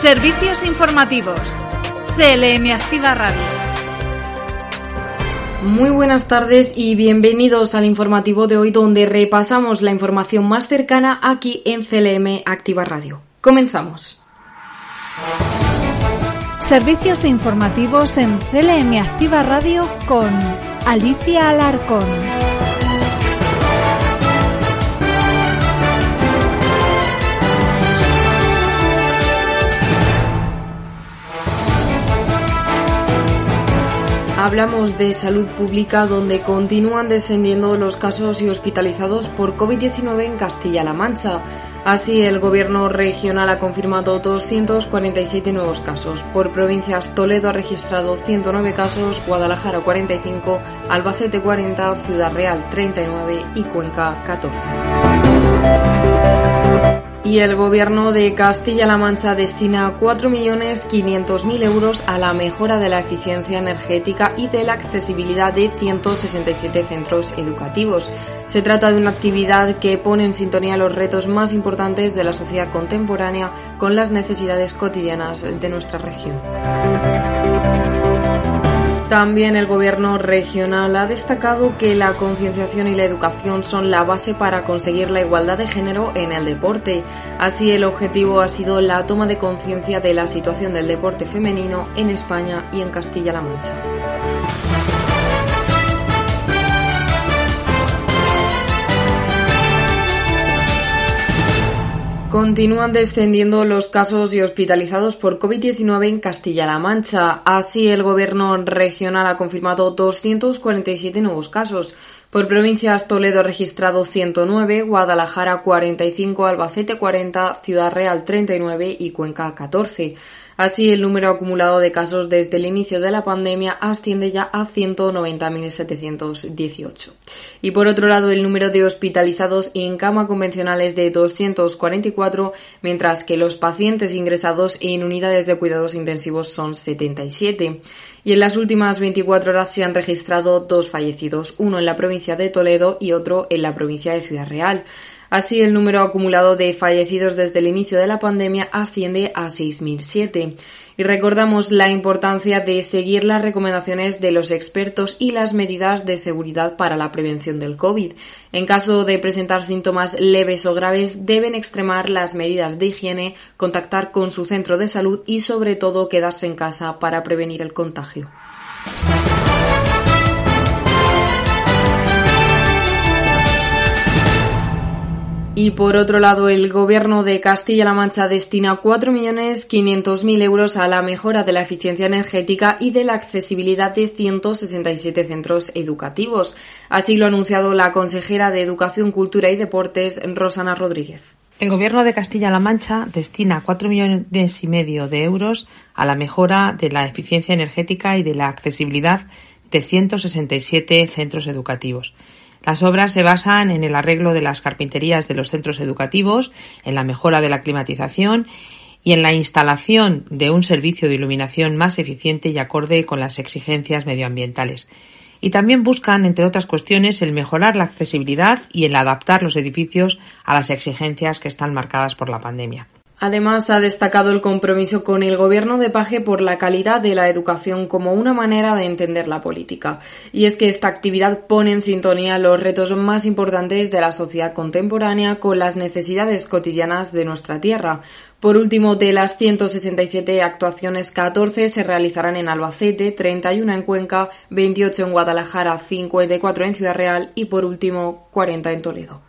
Servicios informativos. CLM Activa Radio. Muy buenas tardes y bienvenidos al informativo de hoy donde repasamos la información más cercana aquí en CLM Activa Radio. Comenzamos. Servicios informativos en CLM Activa Radio con Alicia Alarcón. Hablamos de salud pública donde continúan descendiendo los casos y hospitalizados por COVID-19 en Castilla-La Mancha. Así, el gobierno regional ha confirmado 247 nuevos casos. Por provincias, Toledo ha registrado 109 casos, Guadalajara 45, Albacete 40, Ciudad Real 39 y Cuenca 14 y el Gobierno de Castilla-La Mancha destina 4.500.000 euros a la mejora de la eficiencia energética y de la accesibilidad de 167 centros educativos. Se trata de una actividad que pone en sintonía los retos más importantes de la sociedad contemporánea con las necesidades cotidianas de nuestra región. También el Gobierno regional ha destacado que la concienciación y la educación son la base para conseguir la igualdad de género en el deporte. Así, el objetivo ha sido la toma de conciencia de la situación del deporte femenino en España y en Castilla-La Mancha. Continúan descendiendo los casos y hospitalizados por COVID-19 en Castilla-La Mancha. Así, el Gobierno regional ha confirmado 247 nuevos casos. Por provincias, Toledo ha registrado 109, Guadalajara 45, Albacete 40, Ciudad Real 39 y Cuenca 14. Así, el número acumulado de casos desde el inicio de la pandemia asciende ya a 190.718. Y por otro lado, el número de hospitalizados en cama convencional es de 244, mientras que los pacientes ingresados en unidades de cuidados intensivos son 77. Y en las últimas 24 horas se han registrado dos fallecidos, uno en la provincia de Toledo y otro en la provincia de Ciudad Real. Así, el número acumulado de fallecidos desde el inicio de la pandemia asciende a 6.007. Y recordamos la importancia de seguir las recomendaciones de los expertos y las medidas de seguridad para la prevención del COVID. En caso de presentar síntomas leves o graves, deben extremar las medidas de higiene, contactar con su centro de salud y, sobre todo, quedarse en casa para prevenir el contagio. Y por otro lado, el Gobierno de Castilla-La Mancha destina 4.500.000 euros a la mejora de la eficiencia energética y de la accesibilidad de 167 centros educativos. Así lo ha anunciado la consejera de Educación, Cultura y Deportes, Rosana Rodríguez. El Gobierno de Castilla-La Mancha destina cuatro millones y medio de euros a la mejora de la eficiencia energética y de la accesibilidad de 167 centros educativos. Las obras se basan en el arreglo de las carpinterías de los centros educativos, en la mejora de la climatización y en la instalación de un servicio de iluminación más eficiente y acorde con las exigencias medioambientales. Y también buscan, entre otras cuestiones, el mejorar la accesibilidad y el adaptar los edificios a las exigencias que están marcadas por la pandemia. Además, ha destacado el compromiso con el gobierno de Paje por la calidad de la educación como una manera de entender la política. Y es que esta actividad pone en sintonía los retos más importantes de la sociedad contemporánea con las necesidades cotidianas de nuestra tierra. Por último, de las 167 actuaciones, 14 se realizarán en Albacete, 31 en Cuenca, 28 en Guadalajara, 54 en Ciudad Real y, por último, 40 en Toledo.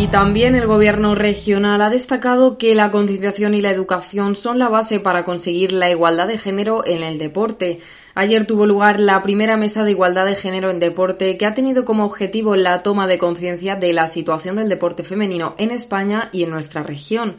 Y también el gobierno regional ha destacado que la concienciación y la educación son la base para conseguir la igualdad de género en el deporte. Ayer tuvo lugar la primera mesa de igualdad de género en deporte que ha tenido como objetivo la toma de conciencia de la situación del deporte femenino en España y en nuestra región.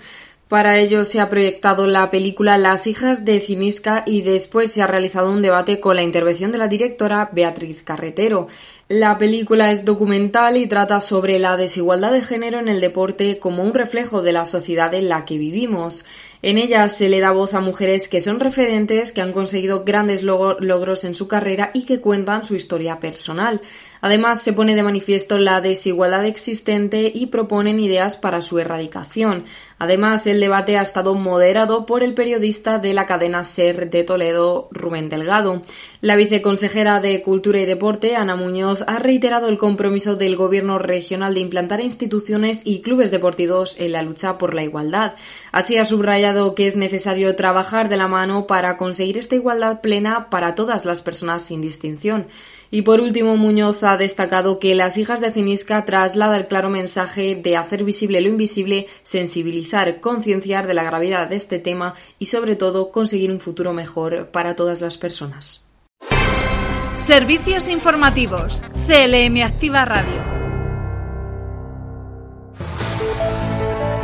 Para ello se ha proyectado la película Las hijas de Cimisca y después se ha realizado un debate con la intervención de la directora Beatriz Carretero. La película es documental y trata sobre la desigualdad de género en el deporte como un reflejo de la sociedad en la que vivimos. En ella se le da voz a mujeres que son referentes, que han conseguido grandes logros en su carrera y que cuentan su historia personal. Además, se pone de manifiesto la desigualdad existente y proponen ideas para su erradicación. Además, el debate ha estado moderado por el periodista de la cadena SER de Toledo, Rubén Delgado. La viceconsejera de Cultura y Deporte, Ana Muñoz, ha reiterado el compromiso del Gobierno regional de implantar instituciones y clubes deportivos en la lucha por la igualdad. Así ha subrayado que es necesario trabajar de la mano para conseguir esta igualdad plena para todas las personas sin distinción. Y por último, Muñoz ha destacado que Las hijas de Cinisca traslada el claro mensaje de hacer visible lo invisible, sensibilizar, concienciar de la gravedad de este tema y sobre todo conseguir un futuro mejor para todas las personas. Servicios informativos. CLM Activa Radio.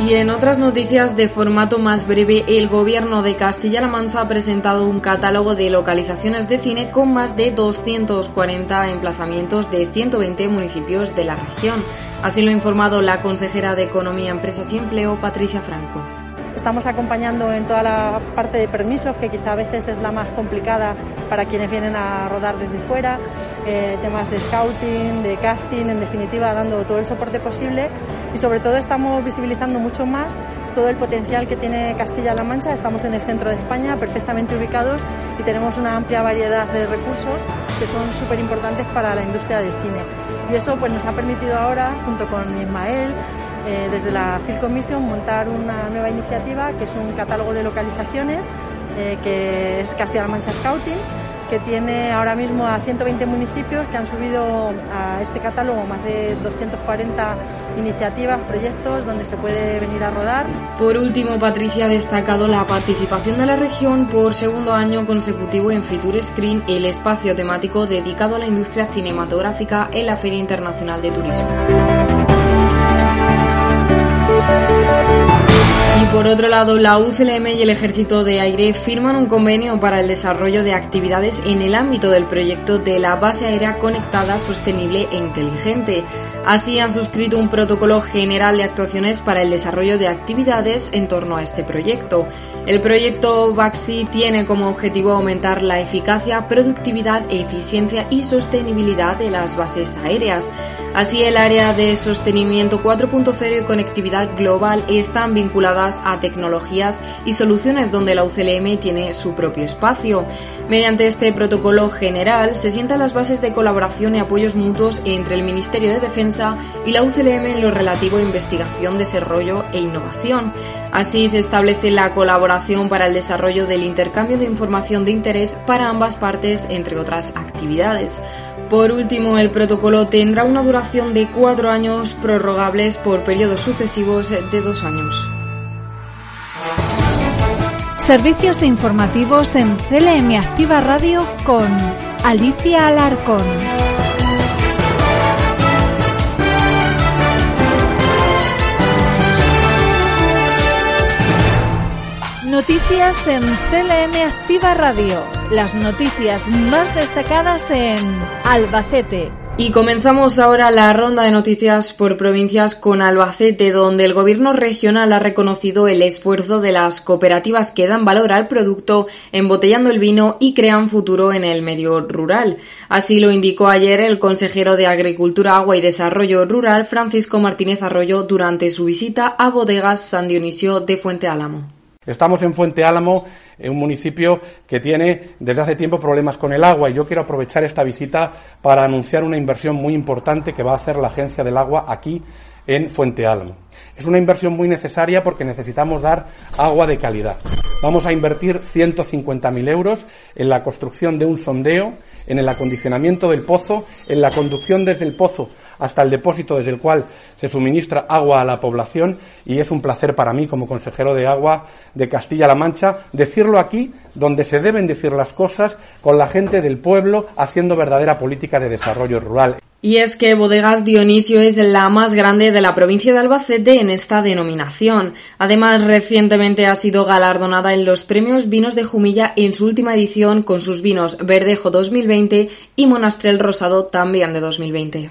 Y en otras noticias de formato más breve, el gobierno de Castilla-La Mancha ha presentado un catálogo de localizaciones de cine con más de 240 emplazamientos de 120 municipios de la región. Así lo ha informado la consejera de Economía, Empresas y Empleo, Patricia Franco. Estamos acompañando en toda la parte de permisos, que quizá a veces es la más complicada para quienes vienen a rodar desde fuera, eh, temas de scouting, de casting, en definitiva dando todo el soporte posible y sobre todo estamos visibilizando mucho más todo el potencial que tiene Castilla-La Mancha. Estamos en el centro de España, perfectamente ubicados y tenemos una amplia variedad de recursos que son súper importantes para la industria del cine. Y eso pues, nos ha permitido ahora, junto con Ismael, eh, desde la Field Commission montar una nueva iniciativa que es un catálogo de localizaciones eh, que es Castilla-La Mancha Scouting que tiene ahora mismo a 120 municipios que han subido a este catálogo más de 240 iniciativas, proyectos donde se puede venir a rodar. Por último, Patricia ha destacado la participación de la región por segundo año consecutivo en Fitur Screen, el espacio temático dedicado a la industria cinematográfica en la Feria Internacional de Turismo. Y por otro lado, la UCLM y el Ejército de Aire firman un convenio para el desarrollo de actividades en el ámbito del proyecto de la base aérea conectada, sostenible e inteligente. Así han suscrito un protocolo general de actuaciones para el desarrollo de actividades en torno a este proyecto. El proyecto BAXI tiene como objetivo aumentar la eficacia, productividad, eficiencia y sostenibilidad de las bases aéreas. Así, el área de sostenimiento 4.0 y conectividad global están vinculadas a tecnologías y soluciones donde la UCLM tiene su propio espacio. Mediante este protocolo general se sientan las bases de colaboración y apoyos mutuos entre el Ministerio de Defensa y la UCLM en lo relativo a investigación, desarrollo e innovación. Así se establece la colaboración para el desarrollo del intercambio de información de interés para ambas partes, entre otras actividades. Por último, el protocolo tendrá una duración de cuatro años prorrogables por periodos sucesivos de dos años. Servicios informativos en CLM Activa Radio con Alicia Alarcón. Noticias en CLM Activa Radio. Las noticias más destacadas en Albacete. Y comenzamos ahora la ronda de noticias por provincias con Albacete, donde el gobierno regional ha reconocido el esfuerzo de las cooperativas que dan valor al producto, embotellando el vino y crean futuro en el medio rural. Así lo indicó ayer el consejero de Agricultura, Agua y Desarrollo Rural, Francisco Martínez Arroyo, durante su visita a Bodegas San Dionisio de Fuente Álamo. Estamos en Fuente Álamo, un municipio que tiene desde hace tiempo problemas con el agua y yo quiero aprovechar esta visita para anunciar una inversión muy importante que va a hacer la Agencia del Agua aquí en Fuente Álamo. Es una inversión muy necesaria porque necesitamos dar agua de calidad. Vamos a invertir 150.000 euros en la construcción de un sondeo, en el acondicionamiento del pozo, en la conducción desde el pozo hasta el depósito desde el cual se suministra agua a la población y es un placer para mí como consejero de agua de Castilla-La Mancha decirlo aquí donde se deben decir las cosas con la gente del pueblo haciendo verdadera política de desarrollo rural. Y es que Bodegas Dionisio es la más grande de la provincia de Albacete en esta denominación. Además, recientemente ha sido galardonada en los premios Vinos de Jumilla en su última edición con sus vinos Verdejo 2020 y Monastrel Rosado también de 2020.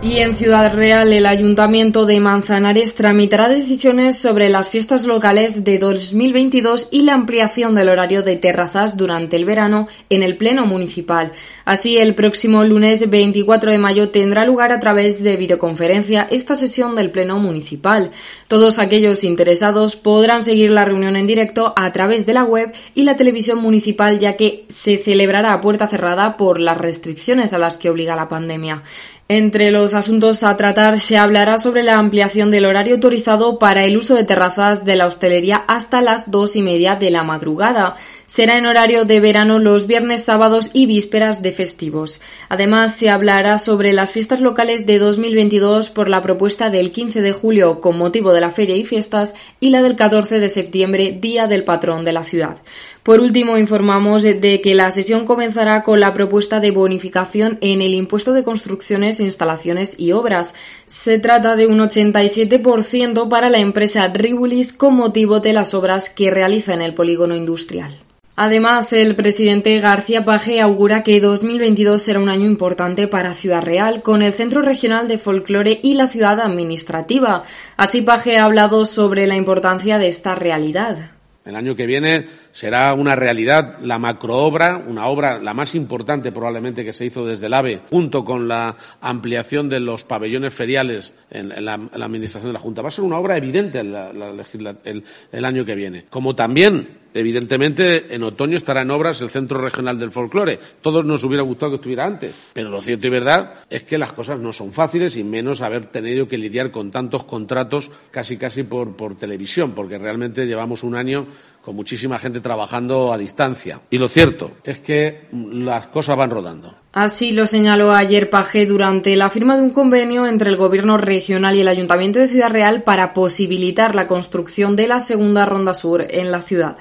Y en Ciudad Real, el Ayuntamiento de Manzanares tramitará decisiones sobre las fiestas locales de 2022 y la ampliación del horario de terrazas durante el verano en el Pleno Municipal. Así, el próximo lunes 24 de mayo tendrá lugar a través de videoconferencia esta sesión del Pleno Municipal. Todos aquellos interesados podrán seguir la reunión en directo a través de la web y la televisión municipal, ya que se celebrará a puerta cerrada por las restricciones a las que obliga la pandemia. Entre los asuntos a tratar se hablará sobre la ampliación del horario autorizado para el uso de terrazas de la hostelería hasta las dos y media de la madrugada. Será en horario de verano los viernes, sábados y vísperas de festivos. Además, se hablará sobre las fiestas locales de 2022 por la propuesta del 15 de julio con motivo de la feria y fiestas y la del 14 de septiembre, día del patrón de la ciudad. Por último, informamos de que la sesión comenzará con la propuesta de bonificación en el impuesto de construcciones, instalaciones y obras. Se trata de un 87% para la empresa Ribulis con motivo de las obras que realiza en el polígono industrial. Además, el presidente García Paje augura que 2022 será un año importante para Ciudad Real, con el Centro Regional de Folclore y la ciudad administrativa. Así, Paje ha hablado sobre la importancia de esta realidad. El año que viene será una realidad la macroobra, una obra la más importante probablemente que se hizo desde el AVE, junto con la ampliación de los pabellones feriales en, la, administración de la Junta. Va a ser una obra evidente el año que viene. Como también Evidentemente, en otoño estará en obras el Centro Regional del Folclore. Todos nos hubiera gustado que estuviera antes, pero lo cierto y verdad es que las cosas no son fáciles y menos haber tenido que lidiar con tantos contratos casi casi por, por televisión, porque realmente llevamos un año con muchísima gente trabajando a distancia. Y lo cierto es que las cosas van rodando. Así lo señaló ayer Paje durante la firma de un convenio entre el Gobierno regional y el Ayuntamiento de Ciudad Real para posibilitar la construcción de la segunda ronda sur en la ciudad.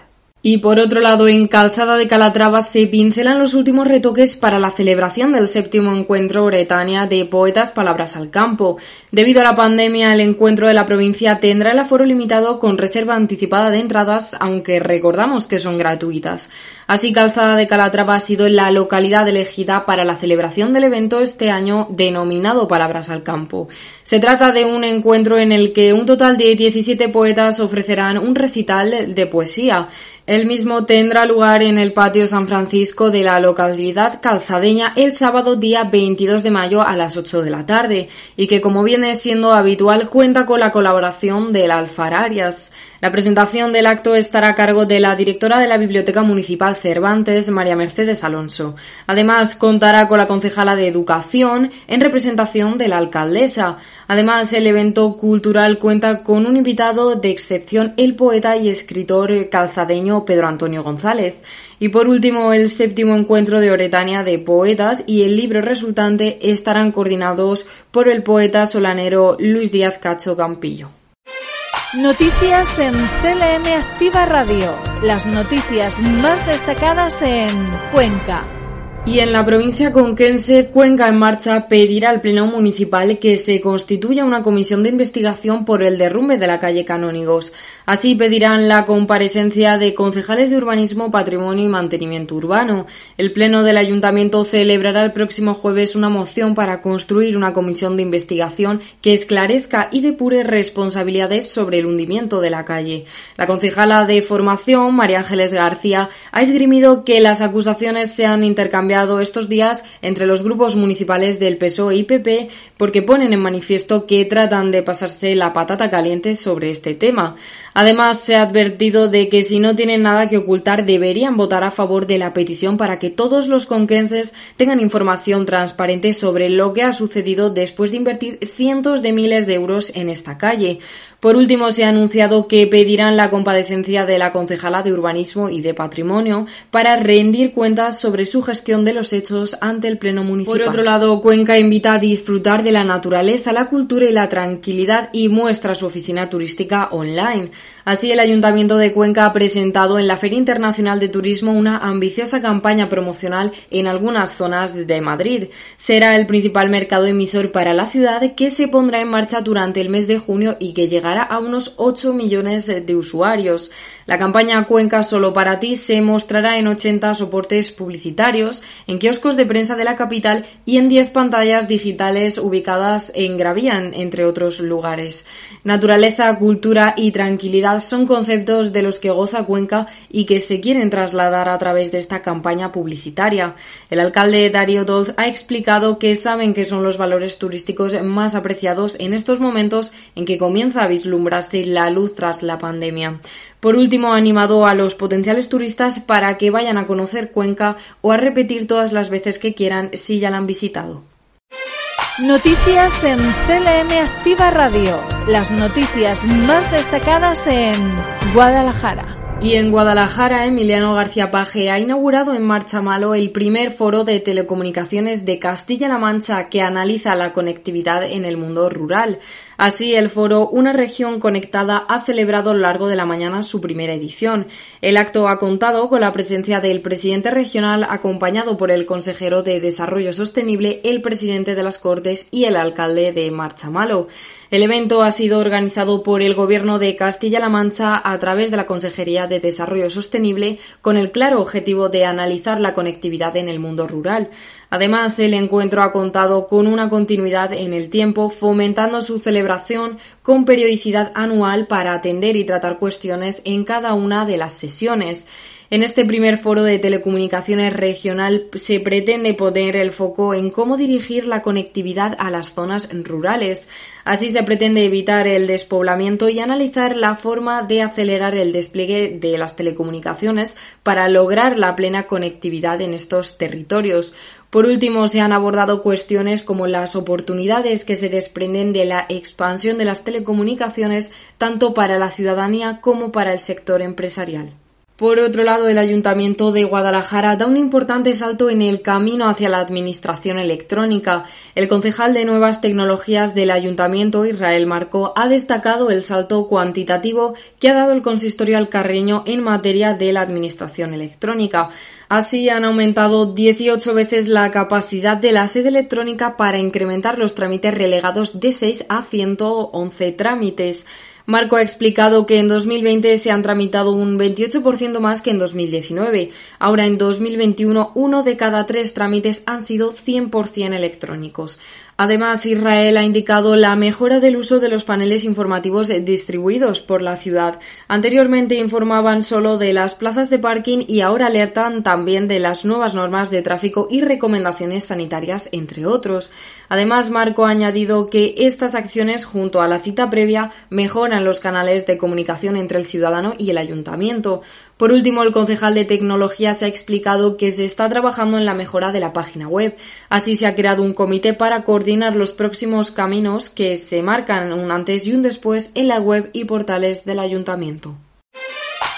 Y por otro lado, en Calzada de Calatrava se pincelan los últimos retoques para la celebración del séptimo encuentro Bretania de Poetas Palabras al Campo. Debido a la pandemia, el encuentro de la provincia tendrá el aforo limitado con reserva anticipada de entradas, aunque recordamos que son gratuitas. Así, Calzada de Calatrava ha sido la localidad elegida para la celebración del evento este año denominado Palabras al Campo. Se trata de un encuentro en el que un total de 17 poetas ofrecerán un recital de poesía. El mismo tendrá lugar en el patio San Francisco de la localidad calzadeña el sábado día 22 de mayo a las 8 de la tarde y que como viene siendo habitual cuenta con la colaboración del Alfararias. La presentación del acto estará a cargo de la directora de la Biblioteca Municipal Cervantes, María Mercedes Alonso. Además, contará con la concejala de Educación en representación de la alcaldesa. Además, el evento cultural cuenta con un invitado de excepción, el poeta y escritor calzadeño Pedro Antonio González. Y por último, el séptimo encuentro de Oretania de poetas y el libro resultante estarán coordinados por el poeta solanero Luis Díaz Cacho Campillo. Noticias en CLM Activa Radio. Las noticias más destacadas en Cuenca. Y en la provincia conquense, Cuenca en Marcha pedirá al Pleno Municipal que se constituya una comisión de investigación por el derrumbe de la calle Canónigos. Así pedirán la comparecencia de concejales de urbanismo, patrimonio y mantenimiento urbano. El Pleno del Ayuntamiento celebrará el próximo jueves una moción para construir una comisión de investigación que esclarezca y depure responsabilidades sobre el hundimiento de la calle. La concejala de formación, María Ángeles García, ha esgrimido que las acusaciones se han intercambiado estos días entre los grupos municipales del PSOE y PP porque ponen en manifiesto que tratan de pasarse la patata caliente sobre este tema. Además, se ha advertido de que si no tienen nada que ocultar, deberían votar a favor de la petición para que todos los conquenses tengan información transparente sobre lo que ha sucedido después de invertir cientos de miles de euros en esta calle. Por último, se ha anunciado que pedirán la compadecencia de la concejala de Urbanismo y de Patrimonio para rendir cuentas sobre su gestión de los hechos ante el Pleno Municipal. Por otro lado, Cuenca invita a disfrutar de la naturaleza, la cultura y la tranquilidad y muestra su oficina turística online. Así, el Ayuntamiento de Cuenca ha presentado en la Feria Internacional de Turismo una ambiciosa campaña promocional en algunas zonas de Madrid. Será el principal mercado emisor para la ciudad que se pondrá en marcha durante el mes de junio y que llega a unos 8 millones de usuarios. La campaña Cuenca solo para ti se mostrará en 80 soportes publicitarios, en kioscos de prensa de la capital y en 10 pantallas digitales ubicadas en Gravían, entre otros lugares. Naturaleza, cultura y tranquilidad son conceptos de los que goza Cuenca y que se quieren trasladar a través de esta campaña publicitaria. El alcalde Darío Dolz ha explicado que saben que son los valores turísticos más apreciados en estos momentos en que comienza a vislumbrarse la luz tras la pandemia. Por último, ha animado a los potenciales turistas para que vayan a conocer Cuenca o a repetir todas las veces que quieran si ya la han visitado. Noticias en CLM Activa Radio. Las noticias más destacadas en Guadalajara. Y en Guadalajara, Emiliano García Paje ha inaugurado en Marcha Malo el primer foro de telecomunicaciones de Castilla-La Mancha que analiza la conectividad en el mundo rural. Así, el foro Una región conectada ha celebrado a lo largo de la mañana su primera edición. El acto ha contado con la presencia del presidente regional acompañado por el consejero de Desarrollo Sostenible, el presidente de las Cortes y el alcalde de Marchamalo. El evento ha sido organizado por el Gobierno de Castilla-La Mancha a través de la Consejería de Desarrollo Sostenible con el claro objetivo de analizar la conectividad en el mundo rural. Además, el encuentro ha contado con una continuidad en el tiempo, fomentando su celebración con periodicidad anual para atender y tratar cuestiones en cada una de las sesiones. En este primer foro de telecomunicaciones regional se pretende poner el foco en cómo dirigir la conectividad a las zonas rurales. Así se pretende evitar el despoblamiento y analizar la forma de acelerar el despliegue de las telecomunicaciones para lograr la plena conectividad en estos territorios. Por último, se han abordado cuestiones como las oportunidades que se desprenden de la expansión de las telecomunicaciones tanto para la ciudadanía como para el sector empresarial. Por otro lado, el Ayuntamiento de Guadalajara da un importante salto en el camino hacia la administración electrónica. El concejal de Nuevas Tecnologías del Ayuntamiento, Israel Marco, ha destacado el salto cuantitativo que ha dado el consistorio alcarreño en materia de la administración electrónica. Así han aumentado 18 veces la capacidad de la sede electrónica para incrementar los trámites relegados de 6 a 111 trámites. Marco ha explicado que en 2020 se han tramitado un 28% más que en 2019. Ahora en 2021 uno de cada tres trámites han sido 100% electrónicos. Además, Israel ha indicado la mejora del uso de los paneles informativos distribuidos por la ciudad. Anteriormente informaban solo de las plazas de parking y ahora alertan también de las nuevas normas de tráfico y recomendaciones sanitarias, entre otros. Además, Marco ha añadido que estas acciones, junto a la cita previa, mejoran los canales de comunicación entre el ciudadano y el ayuntamiento. Por último, el concejal de tecnología se ha explicado que se está trabajando en la mejora de la página web. Así se ha creado un comité para coordinar los próximos caminos que se marcan un antes y un después en la web y portales del ayuntamiento.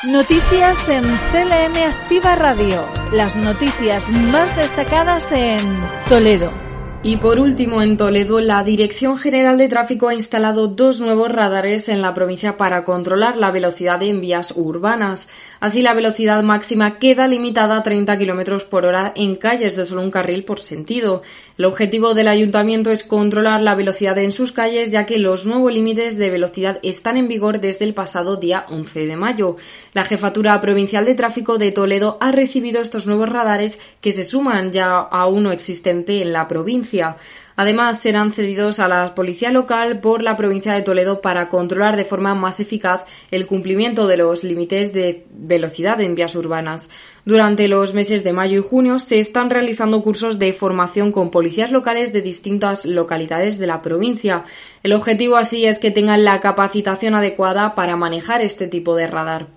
Noticias en CLM Activa Radio. Las noticias más destacadas en Toledo. Y por último, en Toledo, la Dirección General de Tráfico ha instalado dos nuevos radares en la provincia para controlar la velocidad en vías urbanas. Así, la velocidad máxima queda limitada a 30 km por hora en calles de solo un carril por sentido. El objetivo del ayuntamiento es controlar la velocidad en sus calles, ya que los nuevos límites de velocidad están en vigor desde el pasado día 11 de mayo. La Jefatura Provincial de Tráfico de Toledo ha recibido estos nuevos radares que se suman ya a uno existente en la provincia. Además, serán cedidos a la policía local por la provincia de Toledo para controlar de forma más eficaz el cumplimiento de los límites de velocidad en vías urbanas. Durante los meses de mayo y junio se están realizando cursos de formación con policías locales de distintas localidades de la provincia. El objetivo así es que tengan la capacitación adecuada para manejar este tipo de radar.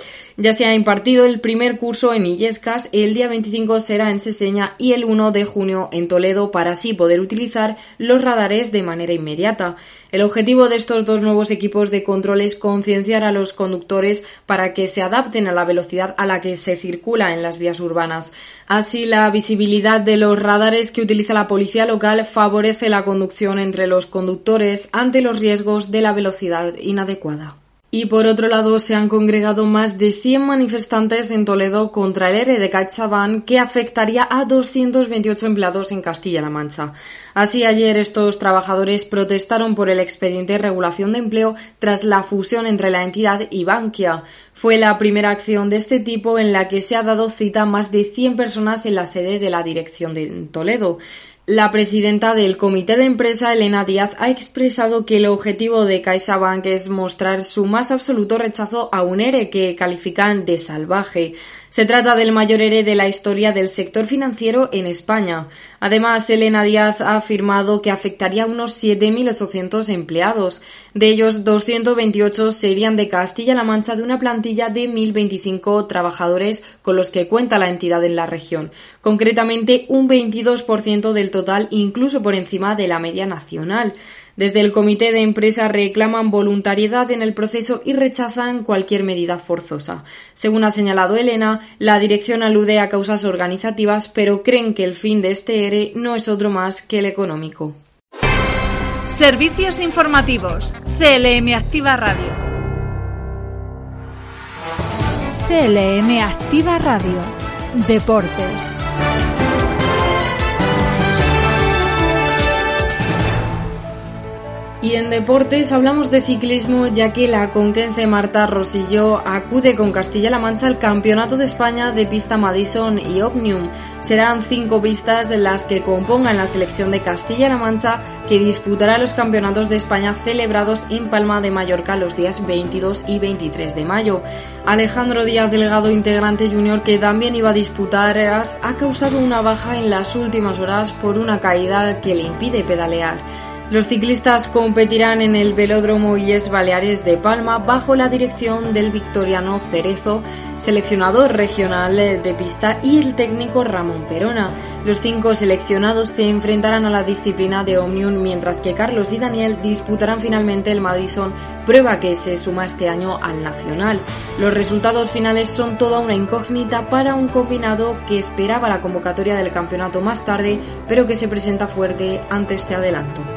Ya se ha impartido el primer curso en Illescas, el día 25 será en Seseña y el 1 de junio en Toledo para así poder utilizar los radares de manera inmediata. El objetivo de estos dos nuevos equipos de control es concienciar a los conductores para que se adapten a la velocidad a la que se circula en las vías urbanas. Así, la visibilidad de los radares que utiliza la policía local favorece la conducción entre los conductores ante los riesgos de la velocidad inadecuada. Y por otro lado, se han congregado más de 100 manifestantes en Toledo contra el ERE de CaixaBank que afectaría a 228 empleados en Castilla-La Mancha. Así, ayer estos trabajadores protestaron por el expediente de regulación de empleo tras la fusión entre la entidad y Bankia. Fue la primera acción de este tipo en la que se ha dado cita a más de 100 personas en la sede de la dirección de Toledo. La presidenta del comité de empresa, Elena Díaz, ha expresado que el objetivo de CaixaBank es mostrar su más absoluto rechazo a un ERE que califican de salvaje. Se trata del mayor ERE de la historia del sector financiero en España. Además, Elena Díaz ha afirmado que afectaría a unos 7.800 empleados. De ellos, 228 serían de Castilla-La Mancha de una plantilla de 1.025 trabajadores con los que cuenta la entidad en la región. Concretamente, un 22% del total, incluso por encima de la media nacional. Desde el comité de empresa reclaman voluntariedad en el proceso y rechazan cualquier medida forzosa. Según ha señalado Elena, la dirección alude a causas organizativas, pero creen que el fin de este ERE no es otro más que el económico. Servicios informativos. CLM Activa Radio. CLM Activa Radio. Deportes. Y en deportes hablamos de ciclismo ya que la conquense Marta Rosillo acude con Castilla-La Mancha al Campeonato de España de pista Madison y Omnium. Serán cinco pistas las que compongan la selección de Castilla-La Mancha que disputará los campeonatos de España celebrados en Palma de Mallorca los días 22 y 23 de mayo. Alejandro Díaz Delgado, integrante junior que también iba a disputar, ha causado una baja en las últimas horas por una caída que le impide pedalear. Los ciclistas competirán en el Velódromo Illes Baleares de Palma bajo la dirección del victoriano Cerezo, seleccionador regional de pista y el técnico Ramón Perona. Los cinco seleccionados se enfrentarán a la disciplina de Omnium mientras que Carlos y Daniel disputarán finalmente el Madison, prueba que se suma este año al Nacional. Los resultados finales son toda una incógnita para un combinado que esperaba la convocatoria del campeonato más tarde, pero que se presenta fuerte ante este adelanto.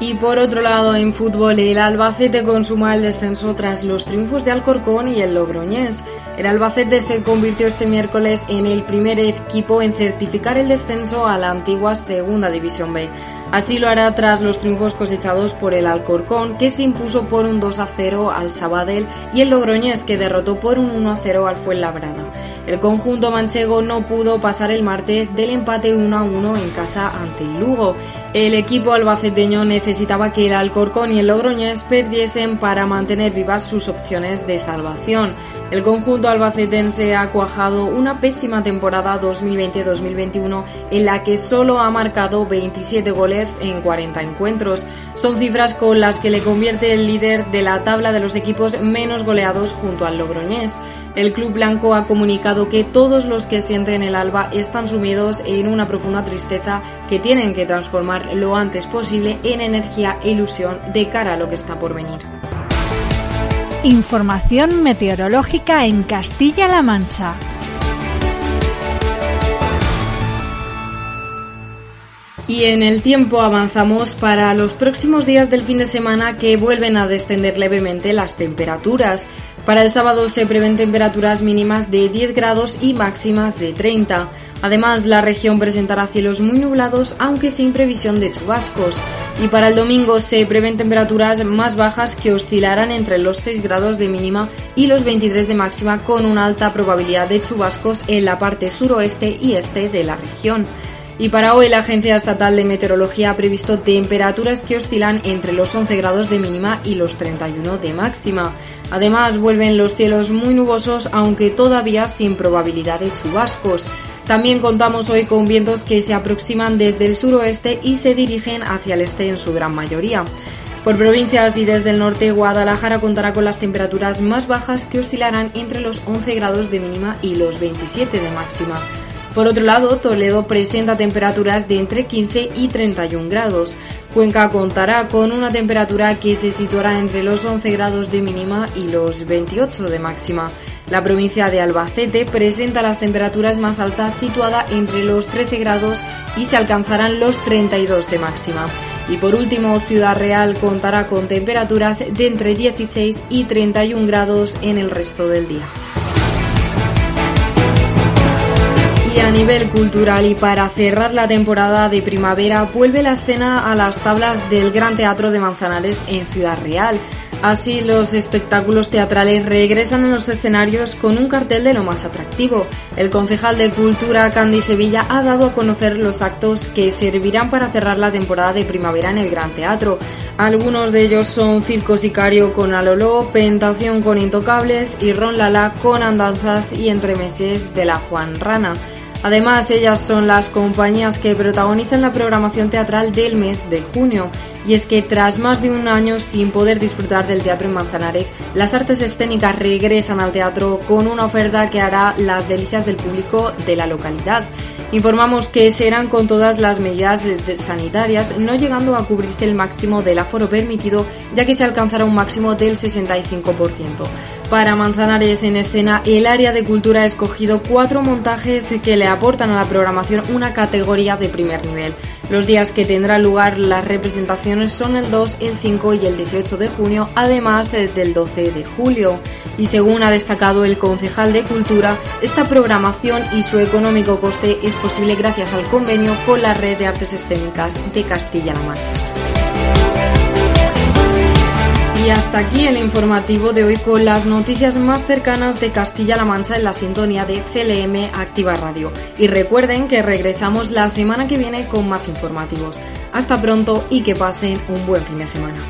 Y por otro lado, en fútbol, el Albacete consuma el descenso tras los triunfos de Alcorcón y el Logroñés. El Albacete se convirtió este miércoles en el primer equipo en certificar el descenso a la antigua Segunda División B. Así lo hará tras los triunfos cosechados por el Alcorcón, que se impuso por un 2 a 0 al Sabadell, y el Logroñés, que derrotó por un 1 a 0 al Fuenlabrada. El conjunto manchego no pudo pasar el martes del empate 1 a 1 en casa ante el Lugo. El equipo albaceteño necesitaba que el Alcorcón y el Logroñés perdiesen para mantener vivas sus opciones de salvación. El conjunto albacetense ha cuajado una pésima temporada 2020-2021 en la que solo ha marcado 27 goles en 40 encuentros. Son cifras con las que le convierte el líder de la tabla de los equipos menos goleados junto al Logroñés. El club blanco ha comunicado que todos los que sienten el alba están sumidos en una profunda tristeza que tienen que transformar lo antes posible en energía e ilusión de cara a lo que está por venir. Información meteorológica en Castilla-La Mancha. Y en el tiempo avanzamos para los próximos días del fin de semana que vuelven a descender levemente las temperaturas. Para el sábado se prevén temperaturas mínimas de 10 grados y máximas de 30. Además, la región presentará cielos muy nublados, aunque sin previsión de chubascos. Y para el domingo se prevén temperaturas más bajas que oscilarán entre los 6 grados de mínima y los 23 de máxima, con una alta probabilidad de chubascos en la parte suroeste y este de la región. Y para hoy la Agencia Estatal de Meteorología ha previsto temperaturas que oscilan entre los 11 grados de mínima y los 31 de máxima. Además vuelven los cielos muy nubosos aunque todavía sin probabilidad de chubascos. También contamos hoy con vientos que se aproximan desde el suroeste y se dirigen hacia el este en su gran mayoría. Por provincias y desde el norte, Guadalajara contará con las temperaturas más bajas que oscilarán entre los 11 grados de mínima y los 27 de máxima. Por otro lado, Toledo presenta temperaturas de entre 15 y 31 grados. Cuenca contará con una temperatura que se situará entre los 11 grados de mínima y los 28 de máxima. La provincia de Albacete presenta las temperaturas más altas situada entre los 13 grados y se alcanzarán los 32 de máxima. Y por último, Ciudad Real contará con temperaturas de entre 16 y 31 grados en el resto del día. Y a nivel cultural y para cerrar la temporada de primavera vuelve la escena a las tablas del Gran Teatro de Manzanares en Ciudad Real. Así los espectáculos teatrales regresan a los escenarios con un cartel de lo más atractivo. El concejal de Cultura Candy Sevilla ha dado a conocer los actos que servirán para cerrar la temporada de primavera en el Gran Teatro. Algunos de ellos son Circo Sicario con Aloló, Pentación con Intocables y Ron Lala con Andanzas y Entremeses de la Juan Rana. Además, ellas son las compañías que protagonizan la programación teatral del mes de junio. Y es que tras más de un año sin poder disfrutar del teatro en Manzanares, las artes escénicas regresan al teatro con una oferta que hará las delicias del público de la localidad. Informamos que serán con todas las medidas sanitarias, no llegando a cubrirse el máximo del aforo permitido, ya que se alcanzará un máximo del 65%. Para Manzanares en escena, el área de cultura ha escogido cuatro montajes que le aportan a la programación una categoría de primer nivel. Los días que tendrá lugar las representaciones son el 2, el 5 y el 18 de junio, además del 12 de julio. Y según ha destacado el concejal de Cultura, esta programación y su económico coste es posible gracias al convenio con la Red de Artes Escénicas de Castilla-La Mancha. Y hasta aquí el informativo de hoy con las noticias más cercanas de Castilla-La Mancha en la sintonía de CLM Activa Radio. Y recuerden que regresamos la semana que viene con más informativos. Hasta pronto y que pasen un buen fin de semana.